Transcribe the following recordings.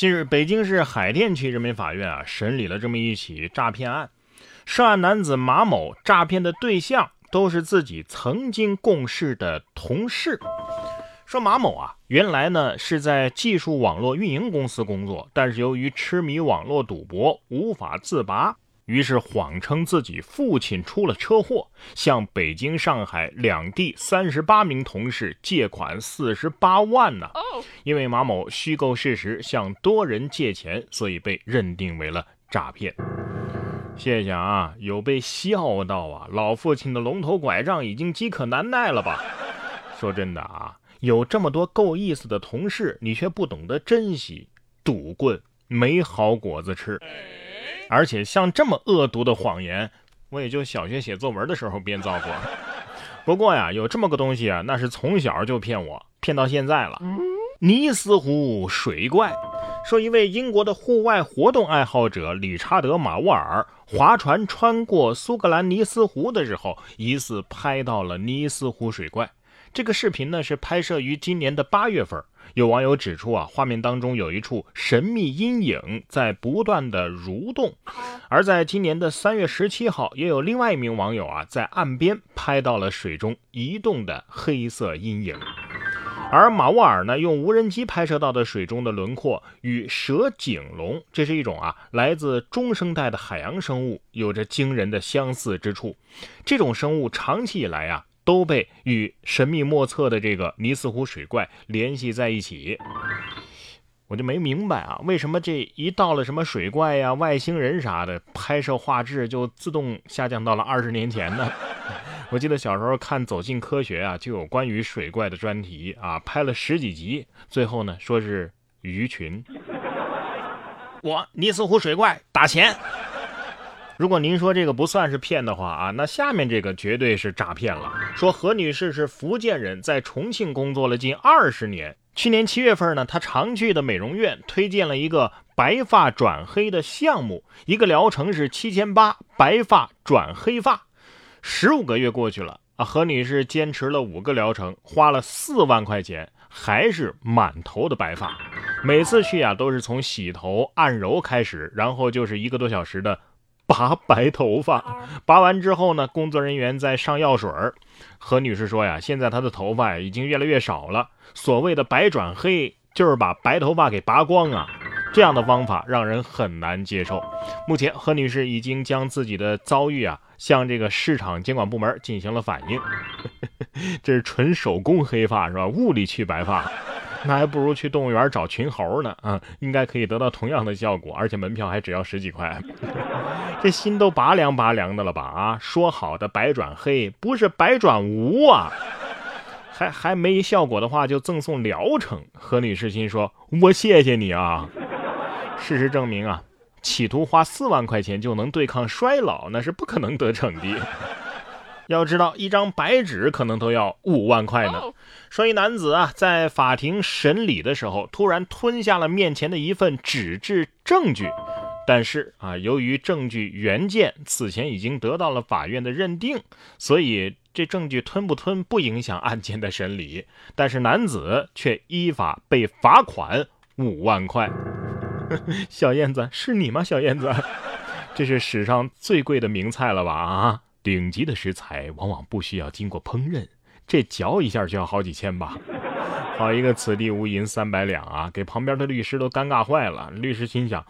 近日，北京市海淀区人民法院啊审理了这么一起诈骗案，涉案男子马某诈骗的对象都是自己曾经共事的同事。说马某啊，原来呢是在技术网络运营公司工作，但是由于痴迷网络赌博无法自拔。于是谎称自己父亲出了车祸，向北京、上海两地三十八名同事借款四十八万呢。因为马某虚构事实向多人借钱，所以被认定为了诈骗。谢谢啊，有被笑到啊！老父亲的龙头拐杖已经饥渴难耐了吧？说真的啊，有这么多够意思的同事，你却不懂得珍惜，赌棍没好果子吃。而且像这么恶毒的谎言，我也就小学写作文的时候编造过。不过呀，有这么个东西啊，那是从小就骗我，骗到现在了。尼斯湖水怪，说一位英国的户外活动爱好者理查德·马沃尔划船穿过苏格兰尼斯湖的时候，疑似拍到了尼斯湖水怪。这个视频呢，是拍摄于今年的八月份。有网友指出啊，画面当中有一处神秘阴影在不断的蠕动，而在今年的三月十七号，也有另外一名网友啊在岸边拍到了水中移动的黑色阴影，而马沃尔呢用无人机拍摄到的水中的轮廓与蛇颈龙，这是一种啊来自中生代的海洋生物，有着惊人的相似之处。这种生物长期以来啊。都被与神秘莫测的这个尼斯湖水怪联系在一起，我就没明白啊，为什么这一到了什么水怪呀、外星人啥的，拍摄画质就自动下降到了二十年前呢？我记得小时候看《走进科学》啊，就有关于水怪的专题啊，拍了十几集，最后呢说是鱼群。我尼斯湖水怪打钱。如果您说这个不算是骗的话啊，那下面这个绝对是诈骗了。说何女士是福建人，在重庆工作了近二十年。去年七月份呢，她常去的美容院推荐了一个白发转黑的项目，一个疗程是七千八，白发转黑发。十五个月过去了啊，何女士坚持了五个疗程，花了四万块钱，还是满头的白发。每次去啊，都是从洗头、按揉开始，然后就是一个多小时的。拔白头发，拔完之后呢，工作人员再上药水儿。何女士说呀，现在她的头发已经越来越少了。所谓的白转黑，就是把白头发给拔光啊。这样的方法让人很难接受。目前，何女士已经将自己的遭遇啊，向这个市场监管部门进行了反映。这是纯手工黑发是吧？物理去白发。那还不如去动物园找群猴呢啊，应该可以得到同样的效果，而且门票还只要十几块。这心都拔凉拔凉的了吧啊！说好的白转黑，不是白转无啊！还还没效果的话，就赠送疗程。何女士心说：“我谢谢你啊！”事实证明啊，企图花四万块钱就能对抗衰老，那是不可能得逞的。要知道，一张白纸可能都要五万块呢。说一男子啊，在法庭审理的时候，突然吞下了面前的一份纸质证据。但是啊，由于证据原件此前已经得到了法院的认定，所以这证据吞不吞不影响案件的审理。但是男子却依法被罚款五万块。小燕子，是你吗？小燕子，这是史上最贵的名菜了吧？啊！顶级的食材往往不需要经过烹饪，这嚼一下就要好几千吧。好一个此地无银三百两啊！给旁边的律师都尴尬坏了。律师心想，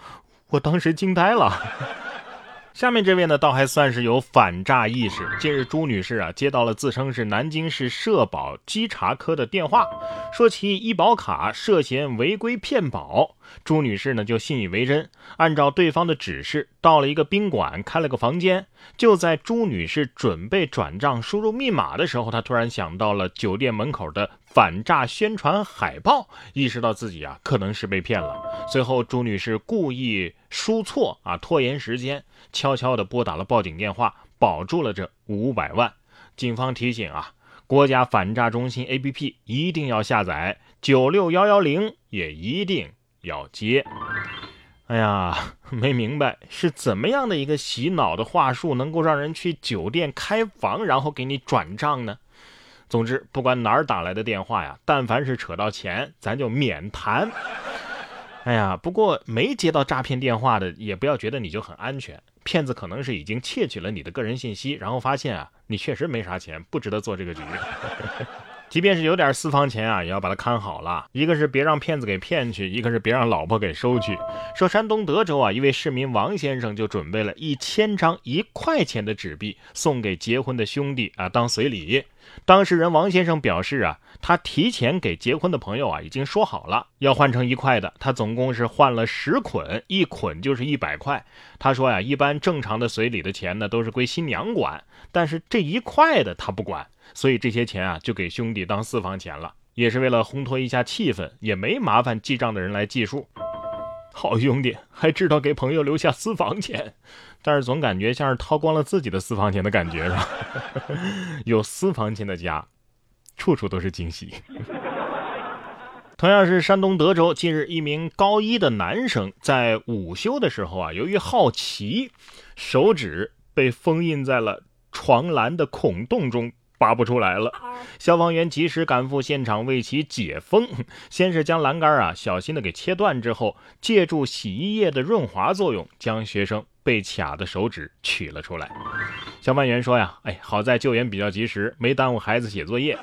我当时惊呆了。下面这位呢，倒还算是有反诈意识。近日，朱女士啊接到了自称是南京市社保稽查科的电话，说其医保卡涉嫌违规骗保。朱女士呢就信以为真，按照对方的指示，到了一个宾馆开了个房间。就在朱女士准备转账输入密码的时候，她突然想到了酒店门口的反诈宣传海报，意识到自己啊可能是被骗了。随后，朱女士故意输错啊，拖延时间。悄悄地拨打了报警电话，保住了这五百万。警方提醒啊，国家反诈中心 APP 一定要下载，九六幺幺零也一定要接。哎呀，没明白是怎么样的一个洗脑的话术，能够让人去酒店开房，然后给你转账呢？总之，不管哪儿打来的电话呀，但凡是扯到钱，咱就免谈。哎呀，不过没接到诈骗电话的，也不要觉得你就很安全。骗子可能是已经窃取了你的个人信息，然后发现啊，你确实没啥钱，不值得做这个局。即便是有点私房钱啊，也要把它看好了。一个是别让骗子给骗去，一个是别让老婆给收去。说山东德州啊，一位市民王先生就准备了一千张一块钱的纸币送给结婚的兄弟啊当随礼。当事人王先生表示啊，他提前给结婚的朋友啊已经说好了，要换成一块的。他总共是换了十捆，一捆就是一百块。他说呀，一般正常的随礼的钱呢都是归新娘管，但是这一块的他不管。所以这些钱啊，就给兄弟当私房钱了，也是为了烘托一下气氛，也没麻烦记账的人来计数。好兄弟，还知道给朋友留下私房钱，但是总感觉像是掏光了自己的私房钱的感觉，是吧？有私房钱的家，处处都是惊喜。同样是山东德州，近日一名高一的男生在午休的时候啊，由于好奇，手指被封印在了床栏的孔洞中。拔不出来了，消防员及时赶赴现场为其解封。先是将栏杆啊小心的给切断，之后借助洗衣液的润滑作用，将学生被卡的手指取了出来。消防员说呀，哎，好在救援比较及时，没耽误孩子写作业。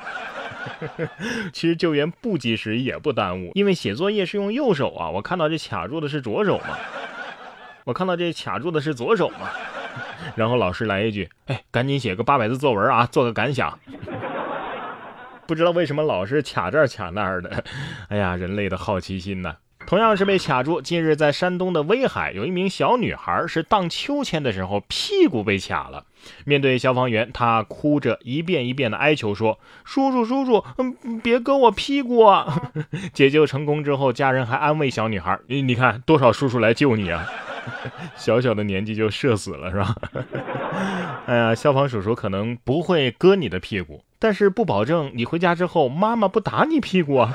其实救援不及时也不耽误，因为写作业是用右手啊。我看到这卡住的是左手嘛，我看到这卡住的是左手嘛。然后老师来一句：“哎，赶紧写个八百字作文啊，做个感想。”不知道为什么老是卡这儿卡那儿的，哎呀，人类的好奇心呐！同样是被卡住。近日在山东的威海，有一名小女孩是荡秋千的时候屁股被卡了。面对消防员，她哭着一遍一遍的哀求说：“叔叔，叔叔，嗯，别割我屁股啊！” 解救成功之后，家人还安慰小女孩：“你你看，多少叔叔来救你啊！” 小小的年纪就射死了是吧？哎呀，消防叔叔可能不会割你的屁股，但是不保证你回家之后妈妈不打你屁股啊。